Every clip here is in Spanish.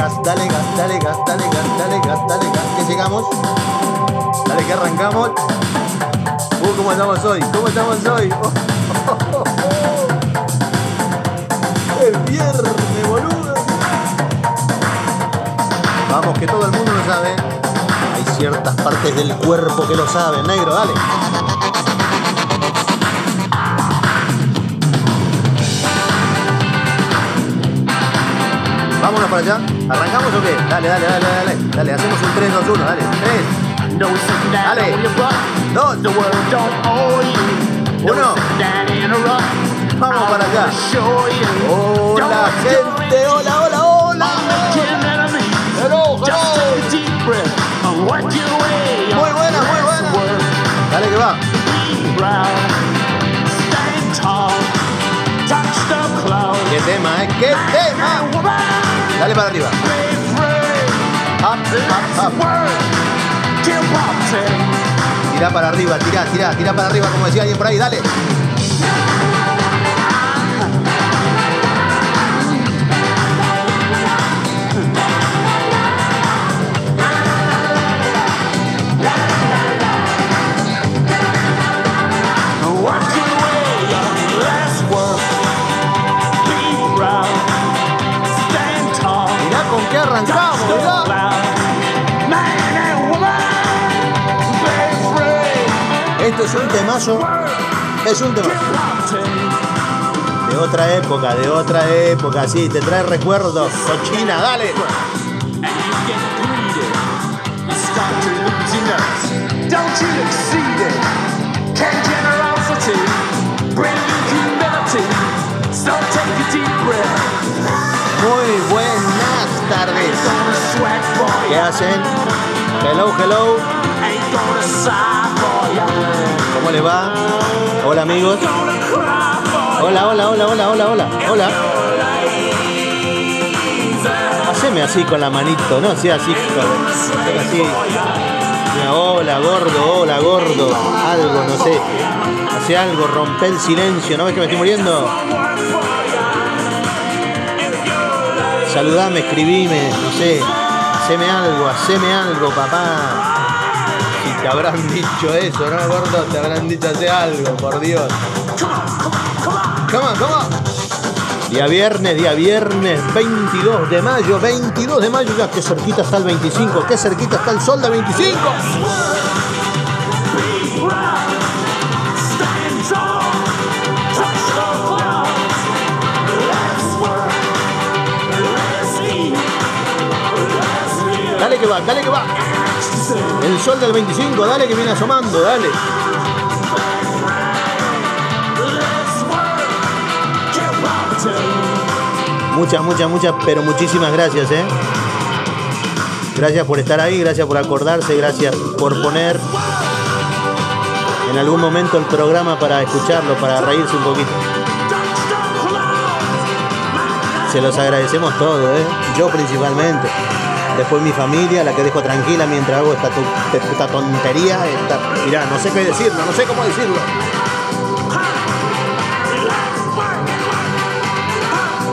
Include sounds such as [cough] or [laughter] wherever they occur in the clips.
gas, dale gas, dale gas, dale gas, dale gas, dale gas. Que llegamos. Dale que arrancamos. Uh, ¿cómo estamos hoy? ¿Cómo estamos hoy? [laughs] El viernes, boludo. Vamos, que todo el mundo lo sabe. Hay ciertas partes del cuerpo que lo saben. Negro, dale. Vámonos para allá. ¿Arrancamos o qué? Dale, dale, dale, dale. Dale, hacemos un 3, 2, 1. Dale. 3. Dale. Dos. Uno. Vamos para allá. Hola, gente. Hola, hola, hola. Hello, hello. Muy buena, muy buena. Dale que va. Qué tema, ¿eh? Qué tema. Dale para arriba. Up, up, up. Tira para arriba, tira, tira, tira para arriba, como decía alguien por ahí, dale. Esto es un temazo. Es un temazo. De otra época, de otra época, sí, te trae recuerdos. Cochina, dale. Muy buenas tardes. ¿Qué hacen? Hello, hello. ¿Cómo les va? Hola amigos. Hola, hola, hola, hola, hola, hola. Hola. Haceme así con la manito, ¿no? Sí, así. así. Mira, hola, gordo, hola, gordo. Algo, no sé. Hace algo, rompe el silencio. ¿No ves que me estoy muriendo? Saludame, escribime, no sé. Haceme algo, haceme algo, papá. Te habrán dicho eso, ¿no, gordo? Te habrán dicho hace algo, por Dios. Come on, come on. Día viernes, día viernes, 22 de mayo, 22 de mayo, ya que cerquita está el 25, que cerquita está el sol del 25. Stand tall. Touch the clouds. Let's work. Let's eat. Let's live. Dale que va, dale que va. El sol del 25, dale que viene asomando, dale. Muchas, muchas, muchas, pero muchísimas gracias, ¿eh? Gracias por estar ahí, gracias por acordarse, gracias por poner en algún momento el programa para escucharlo, para reírse un poquito. Se los agradecemos todo, ¿eh? Yo principalmente. Después mi familia, la que dejo tranquila mientras hago esta, tontería. Esta, mirá, no sé qué decirlo, no sé cómo decirlo.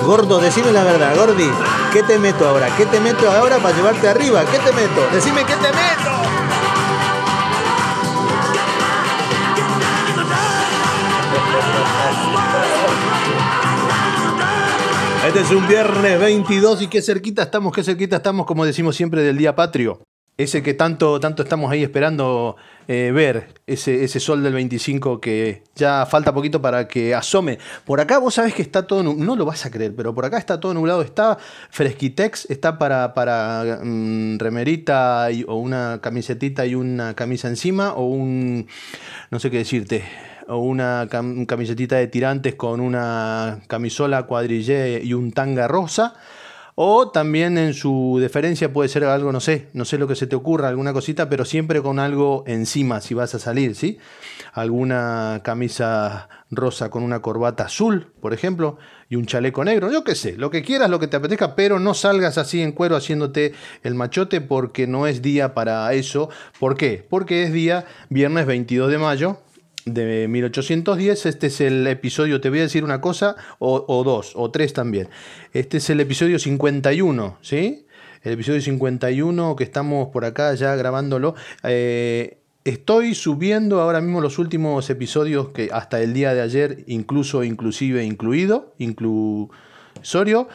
Gordo, decime la verdad, Gordi. ¿Qué te meto ahora? ¿Qué te meto ahora para llevarte arriba? ¿Qué te meto? Decime qué te meto. Este es un viernes 22 y qué cerquita estamos, qué cerquita estamos, como decimos siempre, del Día Patrio. Ese que tanto, tanto estamos ahí esperando eh, ver, ese, ese sol del 25 que ya falta poquito para que asome. Por acá vos sabés que está todo, no lo vas a creer, pero por acá está todo nublado, está fresquitex, está para, para mm, remerita o una camisetita y una camisa encima o un, no sé qué decirte, o una cam- camisetita de tirantes con una camisola cuadrillé y un tanga rosa. O también en su deferencia puede ser algo, no sé, no sé lo que se te ocurra, alguna cosita, pero siempre con algo encima si vas a salir, ¿sí? Alguna camisa rosa con una corbata azul, por ejemplo, y un chaleco negro, yo qué sé, lo que quieras, lo que te apetezca, pero no salgas así en cuero haciéndote el machote porque no es día para eso. ¿Por qué? Porque es día viernes 22 de mayo, de 1810. Este es el episodio, te voy a decir una cosa, o, dos, o tres también. Este es el episodio 51, ¿sí? el episodio 51 que estamos por acá ya grabándolo. Eh, estoy subiendo ahora mismo los últimos episodios que hasta el día de ayer, incluso, inclusive, incluido, inclusorio.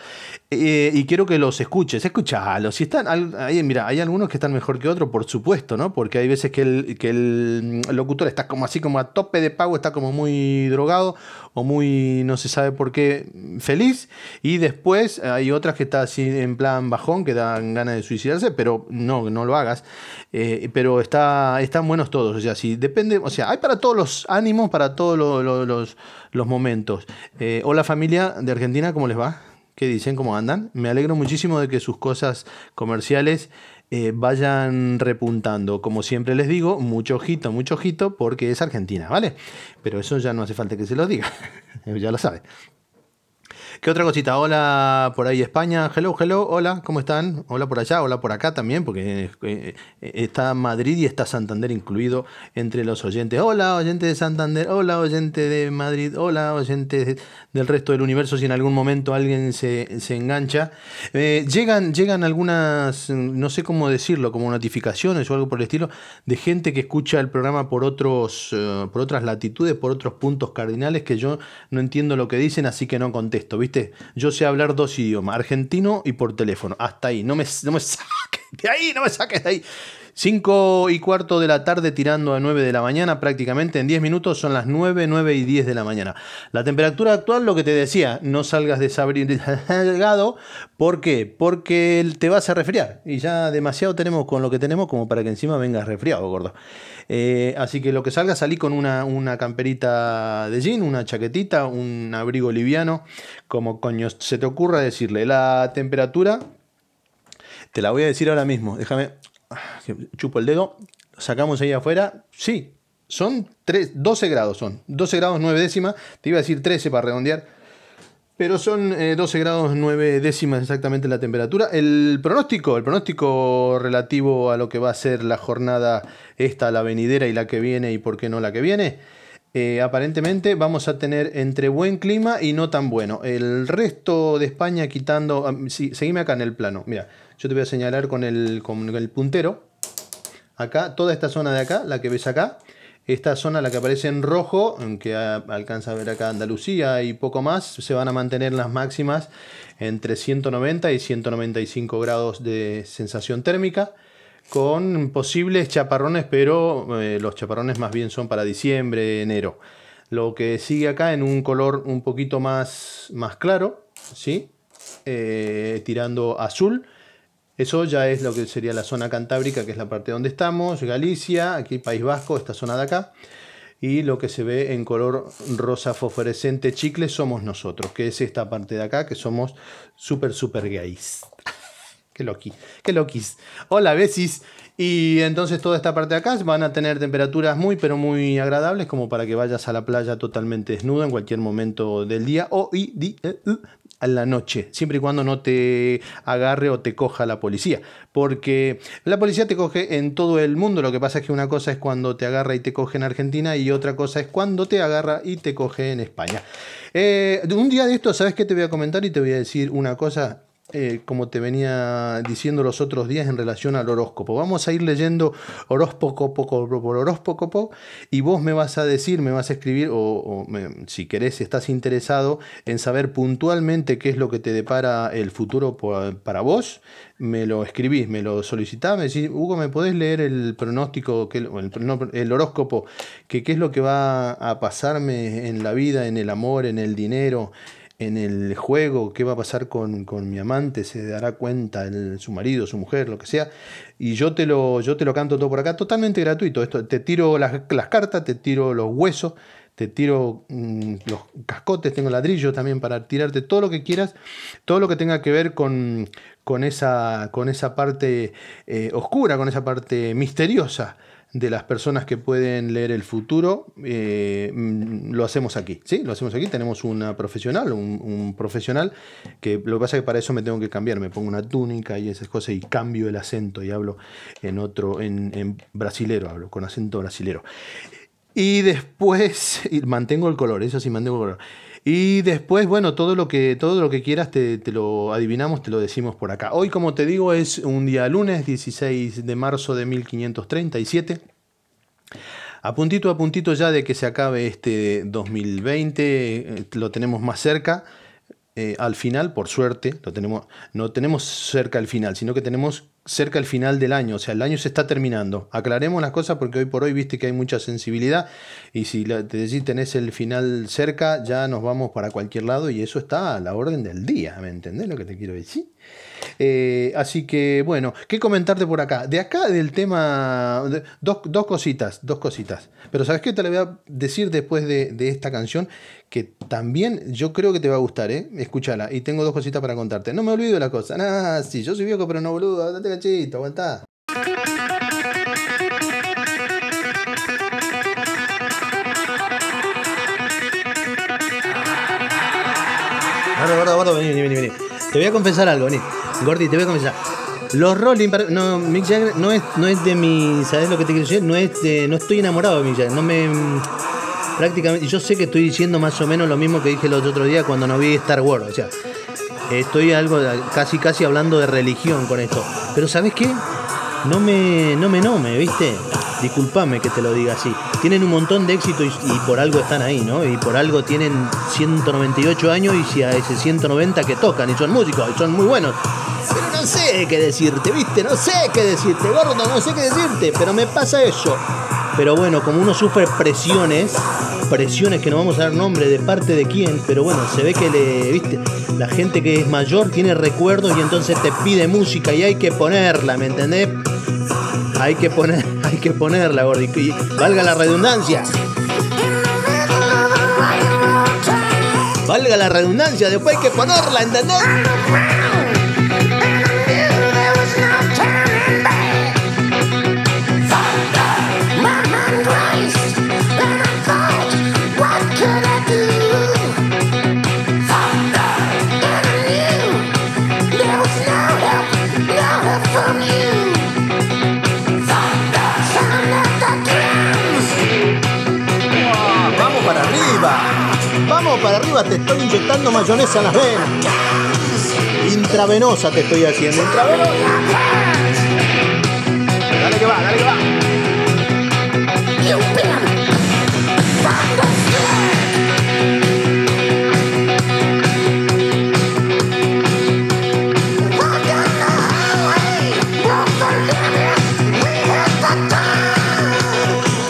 Eh, y quiero que los escuches, escuchalos. Si están, ahí, mira, hay algunos que están mejor que otros, por supuesto, ¿no? Porque hay veces que el, locutor está como así, como a tope de pago, está como muy drogado o muy, no se sabe por qué, feliz. Y después hay otras que está así en plan bajón, que dan ganas de suicidarse, pero no, no lo hagas. Eh, pero está, están buenos todos, o sea, si depende, o sea, hay para todos los ánimos, para todos lo- lo- los, los momentos. Eh, hola familia de Argentina, ¿cómo les va? ¿Qué dicen? ¿Cómo andan? Me alegro muchísimo de que sus cosas comerciales eh, vayan repuntando. Como siempre les digo, mucho ojito, mucho ojito, porque es Argentina, ¿vale? Pero eso ya no hace falta que se los diga, [laughs] ya lo sabe. ¿Qué otra cosita? Hola por ahí España, hello, hello, hola, ¿cómo están? Hola por allá, hola por acá también, porque eh, eh, está Madrid y está Santander incluido entre los oyentes. Hola, oyente de Santander, hola, oyente de Madrid, hola, oyente de- del resto del universo, si en algún momento alguien se, se engancha. Eh, llegan, llegan algunas, no sé cómo decirlo, como notificaciones o algo por el estilo, de gente que escucha el programa por, otros, por otras latitudes, por otros puntos cardinales que yo no entiendo lo que dicen, así que no contesto, ¿viste? Yo sé hablar dos idiomas, argentino y por teléfono, hasta ahí, no me, no me saques de ahí, no me saques de ahí. 5 y cuarto de la tarde tirando a 9 de la mañana, prácticamente en 10 minutos son las 9, 9 y 10 de la mañana. La temperatura actual, lo que te decía, no salgas desabrigado. ¿Por qué? Porque te vas a resfriar. Y ya demasiado tenemos con lo que tenemos como para que encima vengas resfriado, gordo. Eh, así que lo que salga, salí con una, una camperita de jean, una chaquetita, un abrigo liviano, como coño se te ocurra decirle. La temperatura, te la voy a decir ahora mismo. Déjame, chupo el dedo, sacamos ahí afuera. Sí, son tres- 12 grados, son 12 grados 9 décimas. Te iba a decir 13 para redondear. Pero son eh, 12 grados 9 décimas exactamente la temperatura. El pronóstico, el pronóstico relativo a lo que va a ser la jornada esta, la venidera y la que viene y por qué no la que viene. eh, aparentemente vamos a tener entre buen clima y no tan bueno. El resto de España quitando... ah, sí, seguime acá en el plano. Mira, yo te voy a señalar con el, puntero. Acá, toda esta zona de acá, la que ves acá, esta zona, la que aparece en rojo, que a- alcanza a ver acá Andalucía y poco más, se van a mantener las máximas entre 190 y 195 grados de sensación térmica, con posibles chaparrones, pero eh, los chaparrones más bien son para diciembre, enero. Lo que sigue acá en un color un poquito más, más claro, ¿sí? Eh, tirando azul. Eso ya es lo que sería la zona cantábrica, que es la parte donde estamos, Galicia, aquí País Vasco, esta zona de acá. Y lo que se ve en color rosa fosforescente chicle somos nosotros, que es esta parte de acá, que somos súper, súper gays. [laughs] Qué loqui, qué loquis. Hola, besis. Y entonces toda esta parte de acá van a tener temperaturas muy, pero muy agradables, como para que vayas a la playa totalmente desnudo en cualquier momento del día o y, eh, a la noche, siempre y cuando no te agarre o te coja la policía. Porque la policía te coge en todo el mundo. Lo que pasa es que una cosa es cuando te agarra y te coge en Argentina y otra cosa es cuando te agarra y te coge en España. Eh, un día de esto, ¿sabes qué te voy a comentar? Y te voy a decir una cosa eh, como te venía diciendo los otros días en relación al horóscopo. Vamos a ir leyendo horóscopo poco por horóscopo y vos me vas a decir, me vas a escribir, o, si querés, si estás interesado en saber puntualmente qué es lo que te depara el futuro para vos, me lo escribís, me lo solicitás, me decís, Hugo, ¿me podés leer el pronóstico, el, el horóscopo, que qué es lo que va a pasarme en la vida, en el amor, en el dinero? En el juego, qué va a pasar con, con mi amante, se dará cuenta el- su marido, su mujer, lo que sea, y yo te lo, yo te lo canto todo por acá, totalmente gratuito. Esto, te tiro las, cartas, te tiro los huesos, te tiro mm, los cascotes, tengo ladrillo también para tirarte todo lo que quieras, todo lo que tenga que ver con, con, esa, con esa parte eh, oscura, con esa parte misteriosa de las personas que pueden leer el futuro, eh, mm, lo hacemos aquí, ¿sí? Lo hacemos aquí, tenemos una profesional, un, profesional, que lo que pasa es que para eso me tengo que cambiar, me pongo una túnica y esas cosas y cambio el acento y hablo en otro, en, en brasilero, hablo con acento brasilero. Y después, [laughs] mantengo el color, eso sí, mantengo el color. Y después, bueno, todo lo que, todo lo que quieras te, te lo adivinamos, te lo decimos por acá. Hoy, como te digo, es un día lunes, 16 de marzo de 1537. A puntito a puntito ya de que se acabe este 2020, eh, lo tenemos más cerca. Eh, al final, por suerte, lo tenemos, no tenemos cerca al final, sino que tenemos cerca al final del año, o sea, el año se está terminando. Aclaremos las cosas porque hoy por hoy viste que hay mucha sensibilidad y si te decís tenés el final cerca, ya nos vamos para cualquier lado y eso está a la orden del día, ¿me entendés lo que te quiero decir? Eh, así que, bueno, ¿qué comentarte por acá? De acá del tema, dos, dos cositas, dos cositas. Pero ¿sabes qué te le voy a decir después de, de esta canción? Que también yo creo que te va a gustar, ¿eh? Escúchala. Y tengo dos cositas para contarte. No me olvido de la cosa. Nah, sí, yo soy viejo, pero no boludo. Date cachito, aguantá. Vení, vení, vení. Te voy a confesar algo, vení. Gordi, te voy a confesar. Los Rolling, no, Mick Jagger no es, no es de mi, ¿sabes lo que te quiero decir? No es de, no estoy enamorado de Mick Jagger, no me, prácticamente, yo sé que estoy diciendo más o menos lo mismo que dije el otro día cuando no vi Star Wars, o sea, estoy algo, casi casi hablando de religión con esto, pero ¿sabes qué? No me, no me, no me, ¿viste? Disculpame que te lo diga así. Tienen un montón de éxito y por algo están ahí, ¿no? Y por algo tienen 198 años y si a ese 190 que tocan y son músicos y son muy buenos. Pero no sé qué decirte, ¿viste? No sé qué decirte, gordo, no sé qué decirte, pero me pasa eso. Pero bueno, como uno sufre presiones, presiones que no vamos a dar nombre de parte de quién, pero bueno, se ve que le, ¿viste? La gente que es mayor tiene recuerdos y entonces te pide música y hay que ponerla, ¿me entendés? Hay que poner, [laughs] hay que ponerla, gordo. y- valga la redundancia. Valga la redundancia, después hay que ponerla, ¿entendés? Mayonesa en las venas. Intravenosa te estoy haciendo, intravenosa. Dale que va, dale que va.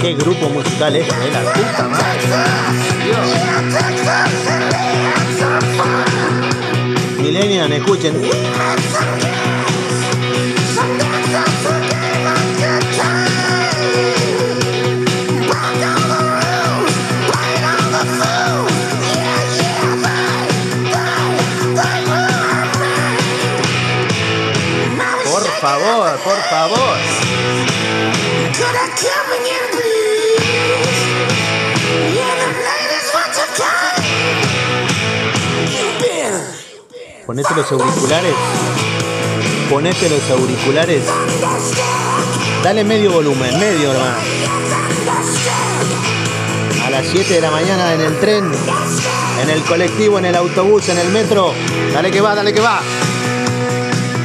Qué grupo musical es, eh, la puta madre. Millennial, escuchen. Ponete los auriculares. Ponete los auriculares. Dale medio volumen, medio hermano. A las 7 de la mañana en el tren, en el colectivo, en el autobús, en el metro. Dale que va, dale que va.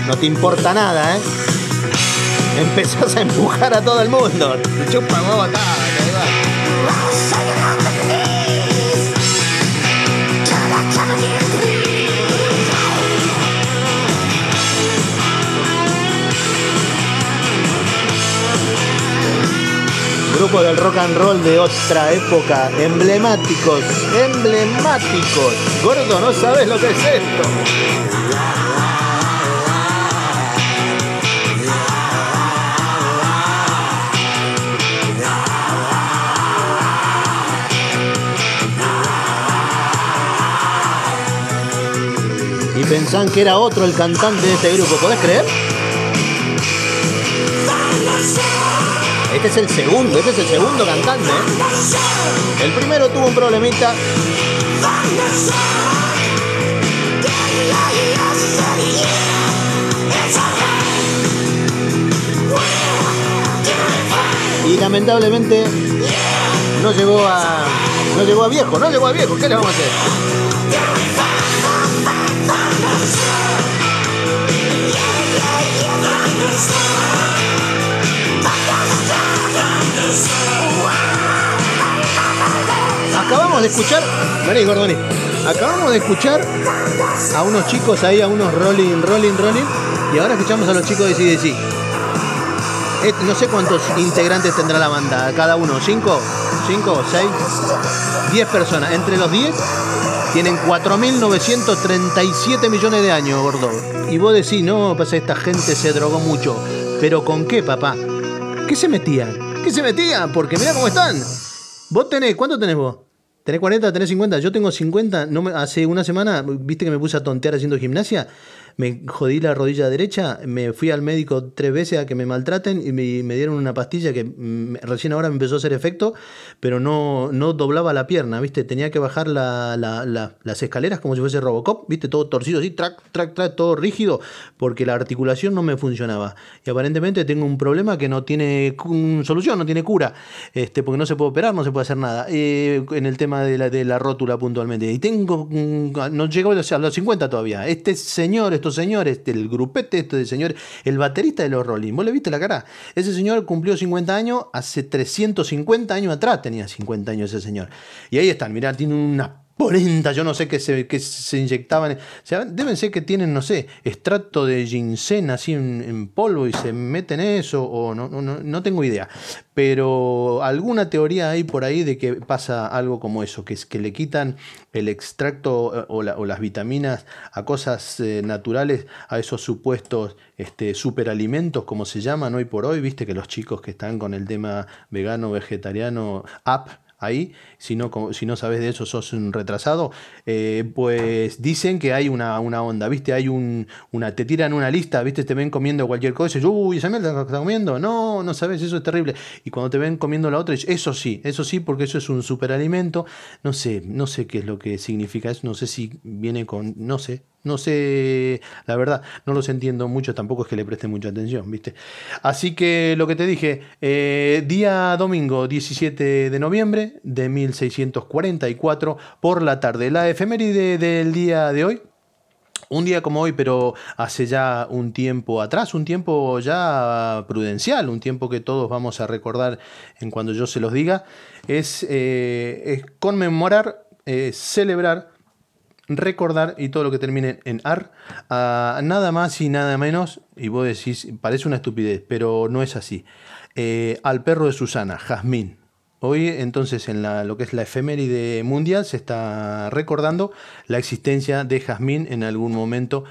No te importa nada, ¿eh? Empezás a empujar a todo el mundo. Grupo del rock and roll de otra época, emblemáticos, emblemáticos. Gordo, no sabes lo que es esto. Y pensaban que era otro el cantante de este grupo, ¿podés creer? Este es el segundo, este es el segundo cantante. ¿eh? El primero tuvo un problemita. Y lamentablemente no llegó a, No llegó a viejo, no llegó a viejo, ¿qué le vamos a hacer? Acabamos de escuchar. Vení, Gordoni. Acabamos de escuchar a unos chicos ahí, a unos rolling, rolling, rolling. Y ahora escuchamos a los chicos de CDC. Eh, No sé cuántos integrantes tendrá la banda. Cada uno, ¿cinco? ¿Cinco? ¿Seis? Diez personas. Entre los diez tienen 4.937 millones de años, gordo. Y vos decís, no, pasa esta gente se drogó mucho. ¿Pero con qué, papá? ¿Qué se metían? ¿Qué se metían? Porque mirá cómo están. Vos tenés, ¿cuánto tenés vos? ¿Tenés 40? ¿Tenés 50? Yo tengo 50. No me- hace una semana, viste que me puse a tontear haciendo gimnasia. Me jodí la rodilla derecha. Me fui al médico tres veces a que me maltraten y me, me dieron una pastilla que mm, recién ahora me empezó a hacer efecto, pero no, no doblaba la pierna, viste. Tenía que bajar la- la- la- las escaleras como si fuese Robocop, viste, todo torcido así, track, track, track, todo rígido, porque la articulación no me funcionaba. Y aparentemente tengo un problema que no tiene cu- solución, no tiene cura, este, porque no se puede operar, no se puede hacer nada. eh, en el tema de la, de la rótula puntualmente. Y tengo, mm, no llego a los 50 todavía. Este señor, estos señores, este, el grupete este de señores, el baterista de los Rolling, ¿vos le viste la cara? Ese señor cumplió 50 años, hace 350 años atrás tenía 50 años ese señor. Y ahí están, mirá, tiene una polenta, yo no sé qué se, qué se inyectaban. O sea, deben ser que tienen, no sé, extracto de ginseng así en, polvo y se meten eso, o no, no, no, tengo idea. Pero alguna teoría hay por ahí de que pasa algo como eso, que es que le quitan el extracto eh, o las vitaminas a cosas eh, naturales, a esos supuestos este, superalimentos, como se llaman hoy por hoy, viste que los chicos que están con el tema vegano, vegetariano, app, ahí, si no, si no sabes de eso sos un retrasado, eh, pues dicen que hay una, una onda, ¿viste? Hay un, una, te tiran una lista, ¿viste? Te ven comiendo cualquier cosa y dices, uy, mierda que está comiendo, no, no sabes, eso es terrible. Y cuando te ven comiendo la otra, eso sí, eso sí, porque eso es un superalimento, no sé, no sé qué es lo que significa eso, no sé si viene con, no sé, no sé, la verdad, no los entiendo mucho, tampoco es que le preste mucha atención, ¿viste? Así que lo que te dije, eh, día domingo 17 de noviembre de 1644 por la tarde, la efeméride del día de hoy. Un día como hoy, pero hace ya un tiempo atrás, un tiempo ya prudencial, un tiempo que todos vamos a recordar en cuando yo se los diga, es, eh, conmemorar, eh, celebrar recordar y todo lo que termine en ar, nada más y nada menos, y vos decís, parece una estupidez, pero no es así, eh, al perro de Susana, Jazmín. Hoy entonces en la, lo que es la efeméride mundial se está recordando la existencia de Jazmín en algún momento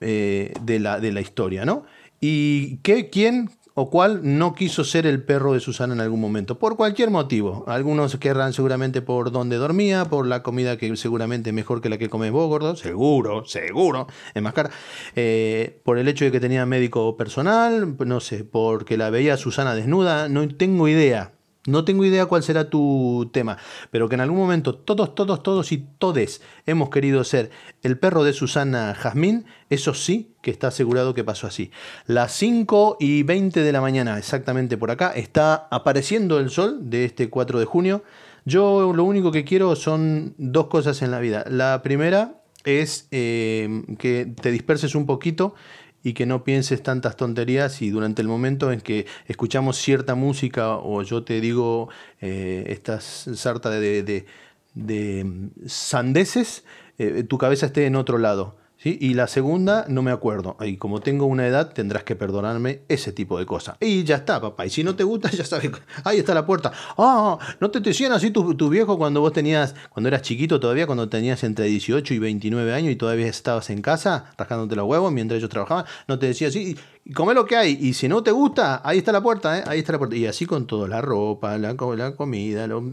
eh, de, la, de la historia, ¿no? ¿Y qué, quién o cuál no quiso ser el perro de Susana en algún momento? Por cualquier motivo. Algunos querrán seguramente por donde dormía, por la comida que seguramente es mejor que la que comes vos, gordo. Seguro, seguro. Es más cara. Eh, por el hecho de que tenía médico personal, no sé, porque la veía Susana desnuda, no tengo idea. No tengo idea cuál será tu tema, pero que en algún momento todos, todos, todos y todes hemos querido ser el perro de Susana Jazmín, eso sí que está asegurado que pasó así. Las 5 y 20 de la mañana, exactamente por acá, está apareciendo el sol de este 4 de junio. Yo lo único que quiero son dos cosas en la vida. La primera es eh, que te disperses un poquito y que no pienses tantas tonterías y durante el momento en que escuchamos cierta música o yo te digo eh, esta sarta de, de, de sandeces, eh, tu cabeza esté en otro lado. ¿Sí? Y la segunda, no me acuerdo. Y como tengo una edad, tendrás que perdonarme ese tipo de cosas. Y ya está, papá. Y si no te gusta, [laughs] ya sabes. Ahí está la puerta. Ah, ¿no te decían así tus tu viejos cuando vos tenías, cuando eras chiquito todavía, cuando tenías entre 18 y 29 años y todavía estabas en casa, rascándote los huevos mientras ellos trabajaban? ¿No te decía así? Come lo que hay. Y si no te gusta, ahí está la puerta, ¿eh? Ahí está la puerta. Y así con todo, la ropa, la, la comida, lo-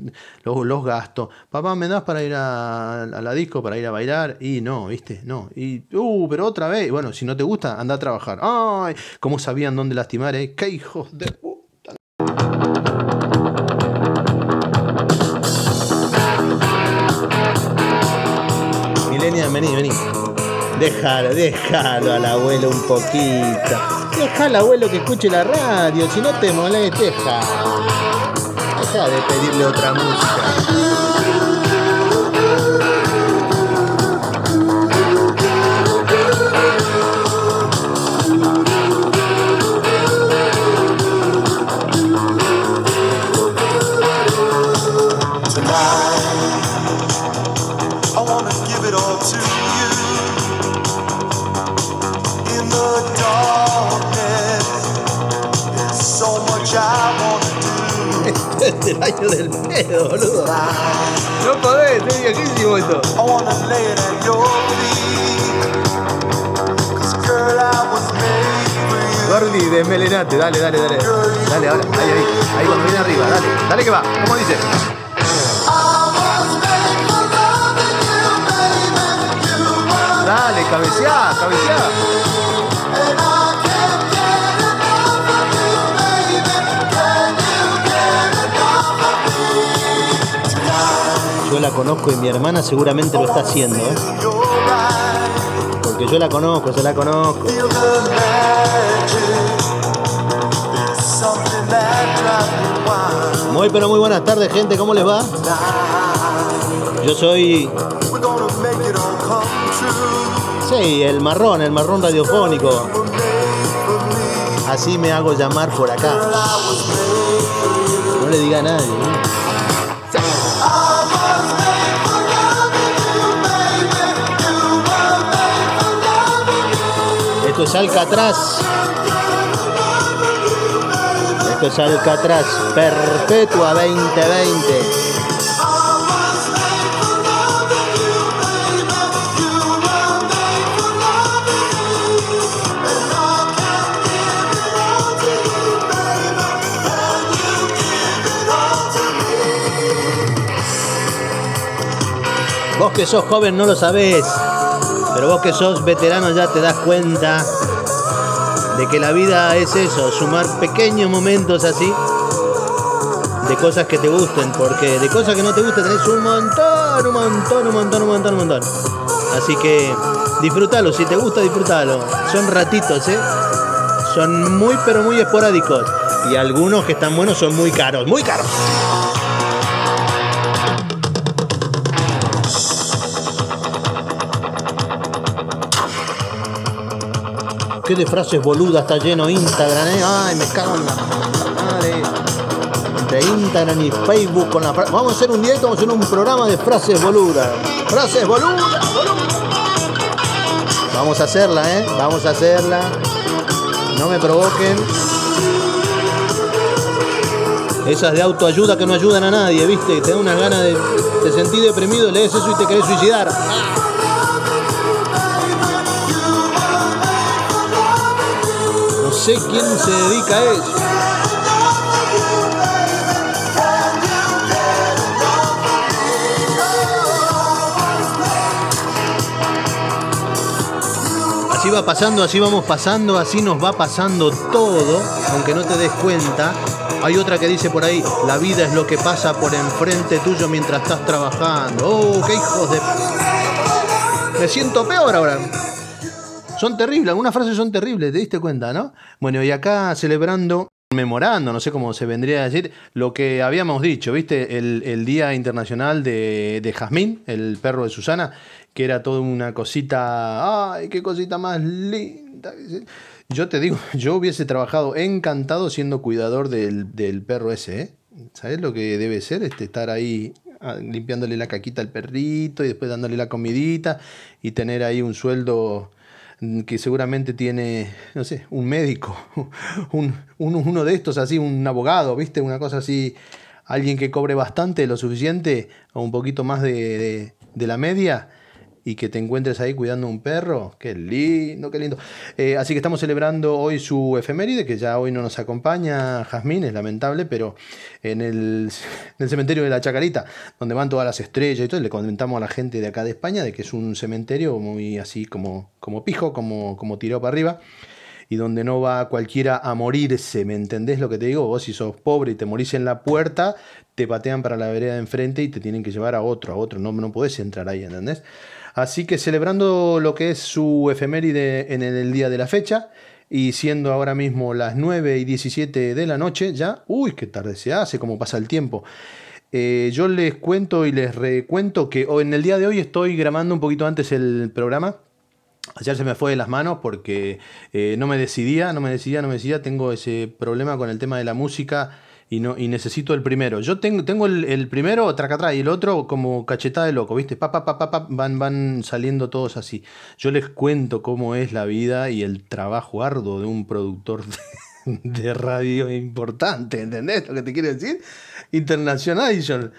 los, los gastos. Papá, ¿me das para ir a, a la disco, para ir a bailar? Y no, ¿viste? No. Y, uh, pero otra vez. Bueno, si no te gusta, anda a trabajar. ¡Ay! ¿Cómo sabían dónde lastimar, eh? ¡Qué hijos de puta! Milenia, vení, vení. Déjalo, déjalo al abuelo un poquito. Deja al abuelo que escuche la radio, si no te molesta, deja. Deja de pedirle otra música. Do. Este es el año del pedo, boludo. No podés, es viejísimo esto. I wanna lay it at your feet. 'Cause girl, I was made for you. Gordy, desmelenate, dale, dale, dale. Dale, ahora, ahí, ahí, ahí cuando viene arriba, dale, dale que va, ¿cómo dice? Dale, cabeceá, cabeceá. La conozco y mi hermana seguramente lo está haciendo, ¿eh? Porque yo la conozco, yo la conozco. Muy pero muy buenas tardes, gente, ¿cómo les va? Yo soy, sí, el marrón, el marrón radiofónico. Así me hago llamar por acá. No le diga a nadie. Esto es Alcatraz. Esto es Alcatraz. Perpetua 2020. Vos que sos joven no lo sabés, pero vos que sos veterano ya te das cuenta de que la vida es eso, sumar pequeños momentos así de cosas que te gusten, porque de cosas que no te gusten tenés un montón, un montón, un montón, un montón, un montón. Así que disfrútalo, si te gusta disfrútalo. Son ratitos, ¿eh? Son muy pero muy esporádicos. Y algunos que están buenos son muy caros, muy caros. Qué de frases boludas está lleno Instagram, ¿eh? Ay, me cago en la madre. De Instagram y Facebook con la Vamos a hacer un directo, vamos a hacer un programa de frases boludas. Frases boludas, boludas. Vamos a hacerla, ¿eh? Vamos a hacerla. No me provoquen. Esas de autoayuda que no ayudan a nadie, ¿viste? Te da unas ganas de. Te sentís deprimido, lees eso y te querés suicidar. Sé quién se dedica a eso. Así va pasando, así vamos pasando, así nos va pasando todo, aunque no te des cuenta. Hay otra que dice por ahí, la vida es lo que pasa por enfrente tuyo mientras estás trabajando. Oh, qué hijos de... Me siento peor ahora. Son terribles, algunas frases son terribles, ¿te diste cuenta, no? Bueno, y acá celebrando, memorando, no sé cómo se vendría a decir, lo que habíamos dicho, ¿viste? El, el Día Internacional de, de Jazmín, el perro de Susana, que era toda una cosita, ¡ay, qué cosita más linda! Yo te digo, [laughs] yo hubiese trabajado encantado siendo cuidador del, del perro ese, ¿eh? ¿Sabes lo que debe ser? Este, estar ahí ah, limpiándole la caquita al perrito y después dándole la comidita y tener ahí un sueldo que seguramente tiene, no sé, un médico, [laughs] un, un- uno de estos así, un abogado, ¿viste? Una cosa así, alguien que cobre bastante, lo suficiente, o un poquito más de- de la media, y que te encuentres ahí cuidando un perro, qué lindo, qué lindo. Eh, así que estamos celebrando hoy su efeméride, que ya hoy no nos acompaña Jazmín, es lamentable, pero en el, en el cementerio de la Chacarita, donde van todas las estrellas y todo, le comentamos a la gente de acá de España de que es un cementerio muy así como, como pijo, como, como tirado para arriba y donde no va cualquiera a morirse, ¿me entendés lo que te digo? Vos si sos pobre y te morís en la puerta, te patean para la vereda de enfrente y te tienen que llevar a otro, a otro, no, no podés entrar ahí, ¿entendés? Así que celebrando lo que es su efeméride en el día de la fecha, y siendo ahora mismo las 9 y 17 de la noche, ya, uy, qué tarde se hace, cómo pasa el tiempo. Eh, yo les cuento y les recuento que en el día de hoy estoy grabando un poquito antes el programa. Ayer se me fue de las manos porque eh, no me decidía, no me decidía, no me decidía. Tengo ese problema con el tema de la música y no y necesito el primero. Yo tengo, tengo el, el primero traca atrás y el otro como cachetada de loco, ¿viste? Pa, pa, pa, van, van saliendo todos así. Yo les cuento cómo es la vida y el trabajo arduo de un productor de, de radio importante, ¿entendés lo que te quiero decir? International.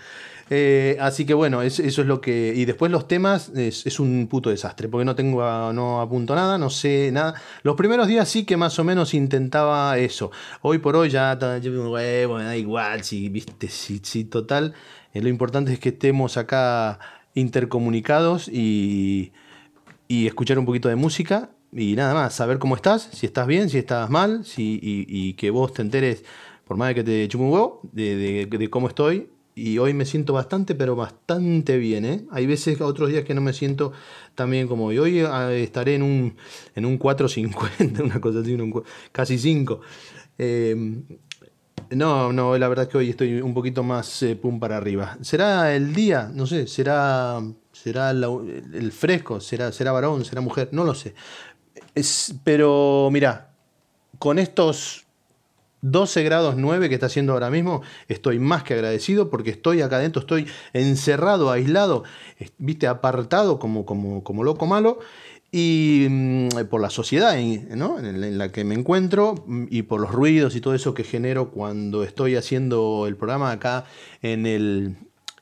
Eh, así que bueno, es- eso es lo que. Y después los temas es, es un puto desastre, porque no tengo no apunto nada, no sé nada. Los primeros días sí que más o menos intentaba eso. Hoy por hoy ya huevo, me da igual, si viste, si, si total. eh, lo importante es que estemos acá intercomunicados y, y escuchar un poquito de música y nada más, saber cómo estás, si estás bien, si estás mal, si, y, que vos te enteres, por más de que te chupe un huevo, de- de cómo estoy. Y hoy me siento bastante, pero bastante bien. ¿eh? Hay veces, otros días que no me siento tan bien como hoy. Hoy ah, estaré en un, en un 4.50, [laughs] una cosa así, un casi 5. Eh, no, no, la verdad es que hoy estoy un poquito más eh, pum para arriba. ¿Será el día? No sé, será, será el fresco, será, será varón, será mujer, no lo sé. Es, pero mira, con estos 12 grados 9 que está haciendo ahora mismo, estoy más que agradecido porque estoy acá adentro, estoy encerrado, aislado, viste, apartado como, como, como loco malo. Y mm, por la sociedad ¿no? en, en la que me encuentro mm, y por los ruidos y todo eso que genero cuando estoy haciendo el programa acá en, el,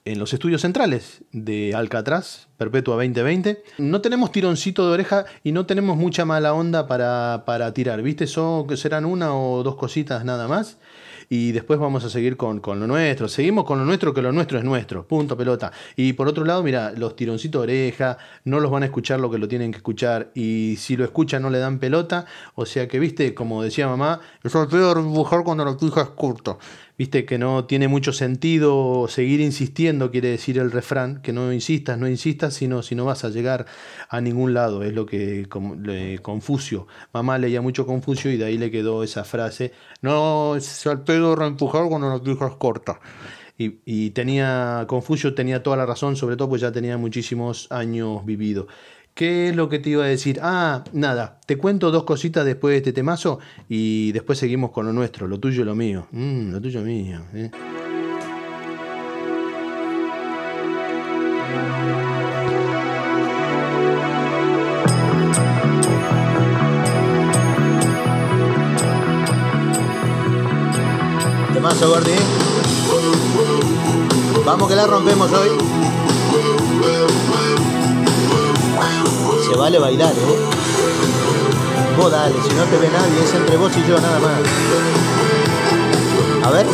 en los estudios centrales de Alcatraz, Perpetua 2020. No tenemos tironcito de oreja y no tenemos mucha mala onda para, para tirar, ¿viste? Son, serán una o dos cositas nada más. Y después vamos a seguir con, con lo nuestro. Seguimos con lo nuestro, que lo nuestro es nuestro. Punto, pelota. Y por otro lado, mira, los tironcitos de oreja no los van a escuchar lo que lo tienen que escuchar. Y si lo escuchan, no le dan pelota. O sea que, viste, como decía mamá, es peor mujer cuando la pija es corta. Viste que no tiene mucho sentido seguir insistiendo, quiere decir el refrán, que no insistas, no insistas, sino si no vas a llegar a ningún lado. Es lo que le- Confucio. Mamá leía mucho Confucio y de ahí le quedó esa frase. No es al pedo reempujar cuando la pija es corta. Y, y tenía, Confucio tenía toda la razón, sobre todo pues ya tenía muchísimos años vivido. ¿Qué es lo que te iba a decir? Ah, nada, te cuento dos cositas después de este temazo y después seguimos con lo nuestro, lo tuyo y lo mío. Mm, lo tuyo y mío. ¿eh? Temazo, Gordi. Vamos que la rompemos hoy. Se vale bailar, ¿eh? Vos dale, si no te ve nadie, es entre vos y yo nada más. A ver.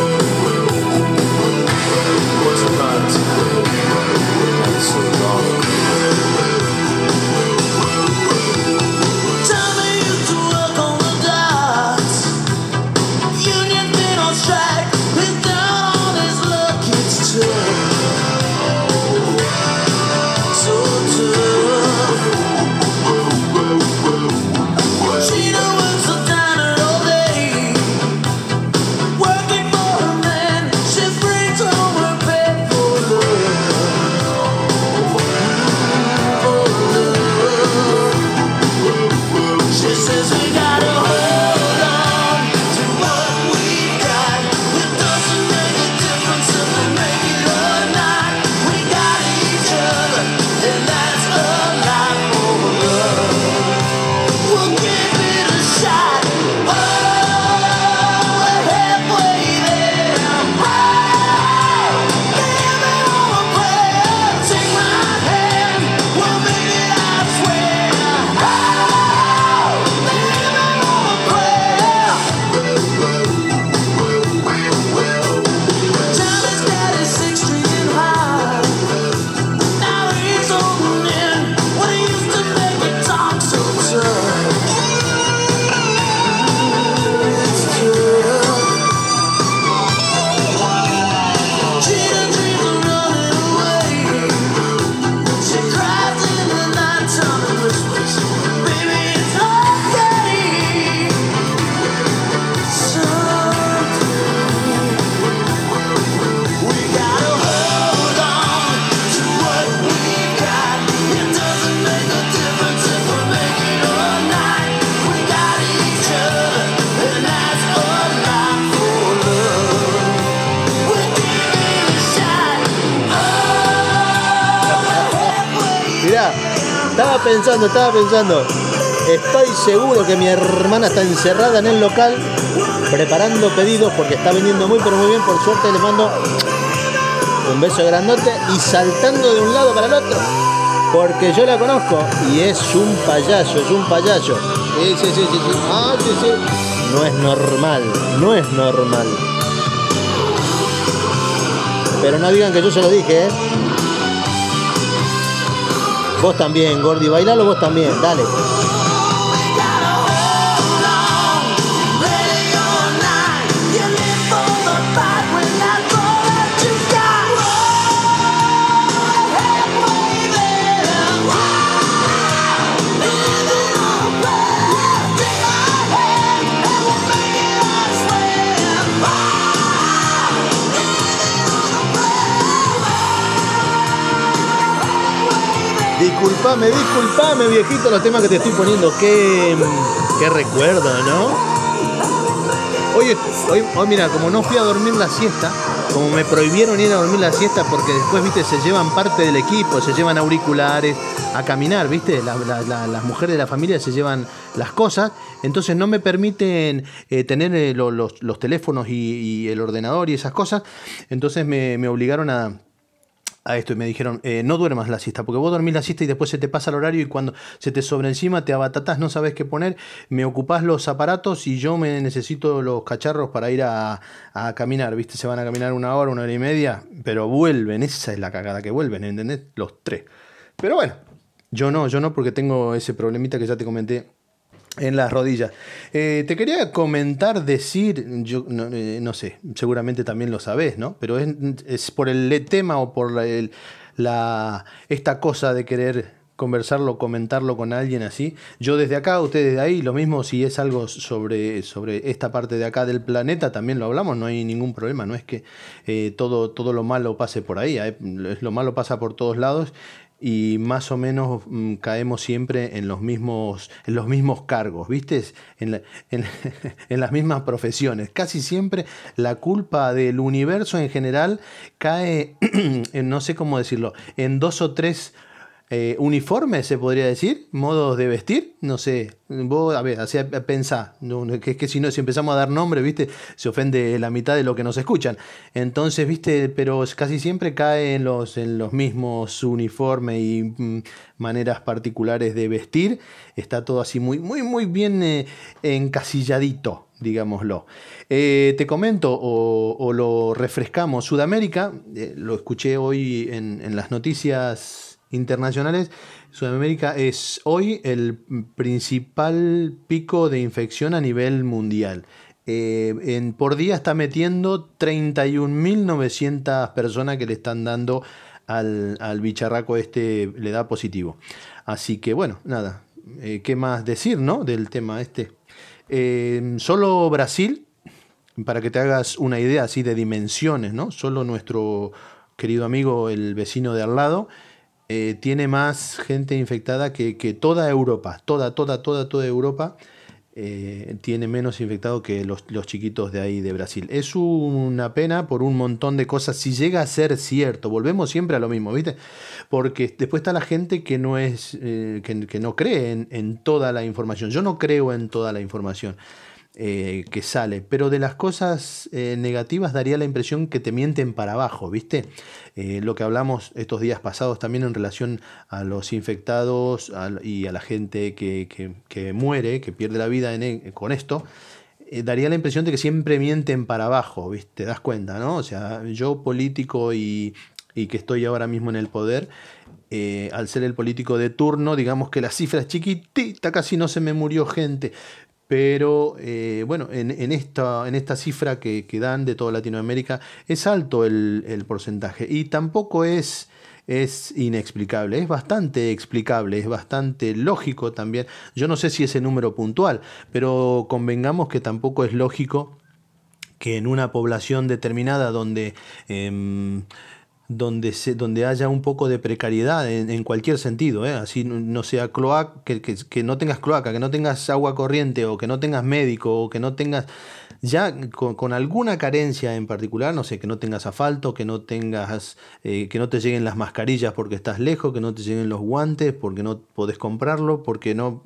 Estaba pensando. Estoy seguro que mi hermana está encerrada en el local preparando pedidos porque está vendiendo muy pero muy bien. Por suerte le mando un beso grandote y saltando de un lado para el otro. Porque yo la conozco y es un payaso, es un payaso. Ah, sí, sí. No es normal, no es normal. Pero no digan que yo se lo dije, ¿eh? Vos también, Gordi, bailalo vos también, dale. Disculpame, disculpame, viejito, los temas que te estoy poniendo. Qué, qué recuerdo, ¿no? Oye, hoy, mira, como no fui a dormir la siesta, como me prohibieron ir a dormir la siesta porque después, viste, se llevan parte del equipo, se llevan auriculares a caminar, viste, La- la- la- las mujeres de la familia se llevan las cosas, entonces no me permiten eh, tener eh, lo- los, teléfonos y, el ordenador y esas cosas, entonces me obligaron a, a esto y me dijeron, eh, no duermas la siesta, porque vos dormís la siesta y después se te pasa el horario y cuando se te sobre encima te abatatás, no sabes qué poner, me ocupás los aparatos y yo me necesito los cacharros para ir a, a caminar, ¿viste? Se van a caminar una hora, una hora y media, pero vuelven, esa es la cagada que vuelven, ¿entendés? Los tres. Pero bueno, yo no, yo no porque tengo ese problemita que ya te comenté en las rodillas. Eh, te quería comentar, decir, yo no, eh, no sé, seguramente también lo sabés, ¿no? Pero es, por el tema o por la, el- la- esta cosa de querer conversarlo, comentarlo con alguien así. Yo desde acá, ustedes desde ahí, lo mismo si es algo sobre, sobre esta parte de acá del planeta, también lo hablamos, no hay ningún problema, no es que eh, todo, todo lo malo pase por ahí, lo malo pasa por todos lados y más o menos mm, caemos siempre en los mismos, en los mismos cargos, ¿viste? En, en- [laughs] en las mismas profesiones. Casi siempre la culpa del universo en general cae, [clears throat] en, no sé cómo decirlo, en dos o tres eh, uniformes, se podría decir, modos de vestir, no sé, vos, a ver, así pensá, que es que si no, si empezamos a dar nombre, viste, se ofende la mitad de lo que nos escuchan. Entonces, viste, pero casi siempre cae en los, en los mismos uniformes y mm, maneras particulares de vestir, está todo así muy, muy, muy bien eh, encasilladito digámoslo. Eh, te comento o, lo refrescamos. Sudamérica, lo escuché hoy en las noticias internacionales, Sudamérica es hoy el principal pico de infección a nivel mundial. Eh, por día está metiendo 31.900 personas que le están dando al, al bicharraco este, le da positivo. Así que bueno, nada, eh, ¿qué más decir, no? Del tema este. Eh, solo Brasil, para que te hagas una idea así de dimensiones, ¿no? Solo nuestro querido amigo, el vecino de al lado, eh, tiene más gente infectada que, toda Europa, toda, toda, toda, toda Europa. eh, tiene menos infectado que los, chiquitos de ahí de Brasil. Es una pena por un montón de cosas. Si llega a ser cierto, volvemos siempre a lo mismo, ¿viste? Porque después está la gente que no es, eh, que, no cree en toda la información. Yo no creo en toda la información eh, que sale, pero de las cosas eh, negativas daría la impresión que te mienten para abajo, ¿viste? Eh, lo que hablamos estos días pasados también en relación a los infectados y a la gente que, que- muere, que pierde la vida con esto, daría la impresión de que siempre mienten para abajo, ¿viste? Te das cuenta, ¿no? O sea, yo político y, y que estoy ahora mismo en el poder, al ser el político de turno, digamos que la cifra es chiquitita, casi no se me murió gente. Pero eh, bueno, en, esta, en esta cifra que, dan de toda Latinoamérica es alto el, el porcentaje y tampoco es, es inexplicable, es bastante explicable, es bastante lógico también. Yo no sé si ese número puntual, pero convengamos que tampoco es lógico que en una población determinada donde, em, donde, se, donde haya un poco de precariedad en, en cualquier sentido, ¿eh? así no- sea cloaca, que, que- que no tengas cloaca, que no tengas agua corriente o que no tengas médico o que no tengas ya con, alguna carencia en particular, no sé, que no tengas asfalto, que no tengas, eh, que no te lleguen las mascarillas porque estás lejos, que no te lleguen los guantes porque no podés comprarlo, porque no,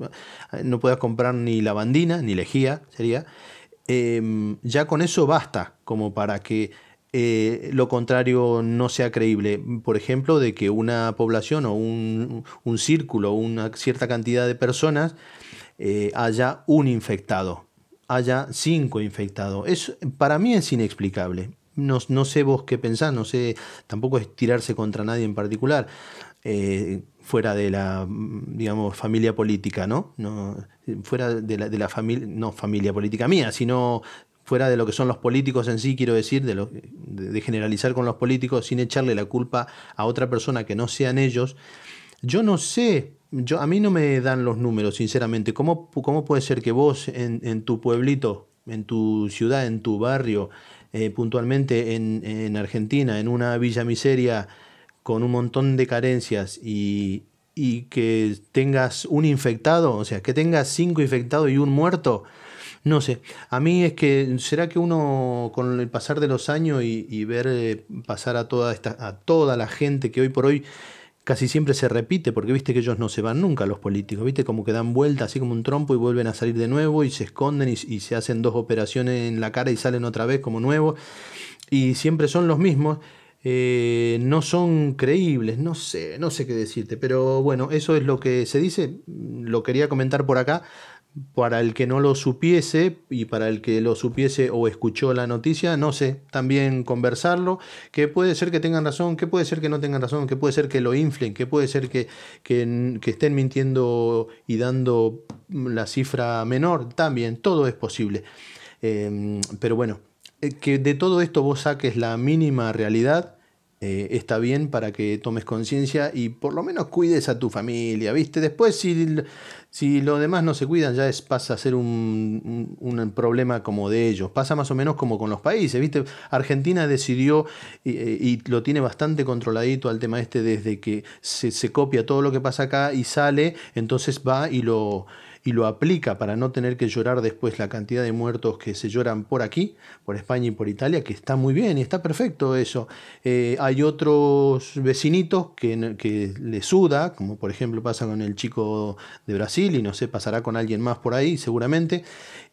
no puedas comprar ni lavandina, ni lejía, sería. Em, ya con eso basta como para que eh, lo contrario no sea creíble. Por ejemplo, de que una población o un, un círculo, una cierta cantidad de personas eh, haya un infectado, haya cinco infectados. Es, para mí es inexplicable. No, no sé vos qué pensás, no sé, tampoco es tirarse contra nadie en particular. eh, fuera de la, digamos, familia política, ¿no? no fuera de la, de la familia, no familia política mía, sino fuera de lo que son los políticos en sí, quiero decir, de, generalizar con los políticos sin echarle la culpa a otra persona que no sean ellos. Yo no sé, yo, a mí no me dan los números, sinceramente. ¿Cómo, cómo puede ser que vos en, tu pueblito, en tu ciudad, en tu barrio, eh, puntualmente en, en Argentina, en una villa miseria con un montón de carencias y que tengas un infectado, o sea, que tengas cinco infectados y un muerto? No sé, a mí es que, ¿será que uno con el pasar de los años y, y ver eh, pasar a toda, esta, a toda la gente que hoy por hoy casi siempre se repite, porque viste que ellos no se van nunca los políticos, viste como que dan vuelta así como un trompo y vuelven a salir de nuevo y se esconden y, y se hacen dos operaciones en la cara y salen otra vez como nuevos. Y siempre son los mismos. eh, no son creíbles, no sé, no sé qué decirte, pero bueno, eso es lo que se dice, lo quería comentar por acá, para el que no lo supiese y para el que lo supiese o escuchó la noticia, no sé, también conversarlo, que puede ser que tengan razón, que puede ser que no tengan razón, que puede ser que lo inflen, que puede ser que, que, estén mintiendo y dando la cifra menor, también, todo es posible. Eh, pero bueno, eh, que de todo esto vos saques la mínima realidad, eh, está bien para que tomes conciencia y por lo menos cuides a tu familia, ¿viste? Después si, si los demás no se cuidan ya es, pasa a ser un, un, problema como de ellos, pasa más o menos como con los países, ¿viste? Argentina decidió y, lo tiene bastante controladito al tema este desde que se copia todo lo que pasa acá y sale, entonces va y lo y lo aplica para no tener que llorar después la cantidad de muertos que se lloran por aquí, por España y por Italia, que está muy bien y está perfecto eso. Eh, hay otros vecinitos que, que le suda, como por ejemplo pasa con el chico de Brasil y no sé, pasará con alguien más por ahí seguramente.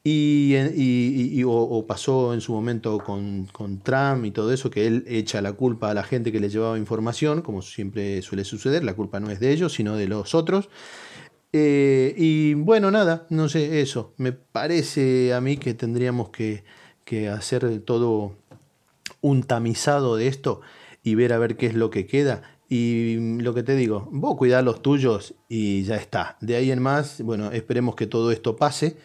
Y, y, o, o, pasó en su momento con, con, Trump y todo eso, que él echa la culpa a la gente que le llevaba información, como siempre suele suceder, la culpa no es de ellos, sino de los otros. Eh, y bueno, nada, no sé, eso. Me parece a mí que tendríamos que, que, hacer todo un tamizado de esto y ver a ver qué es lo que queda. Y lo que te digo, vos cuidar los tuyos y ya está. De ahí en más, bueno, esperemos que todo esto pase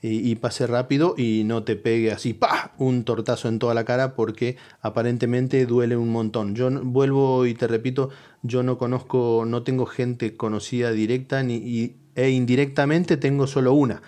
y, pase rápido y no te pegue así, ¡pah! un tortazo en toda la cara porque aparentemente duele un montón. Yo vuelvo y te repito, yo no conozco, no tengo gente conocida directa ni, e indirectamente tengo solo una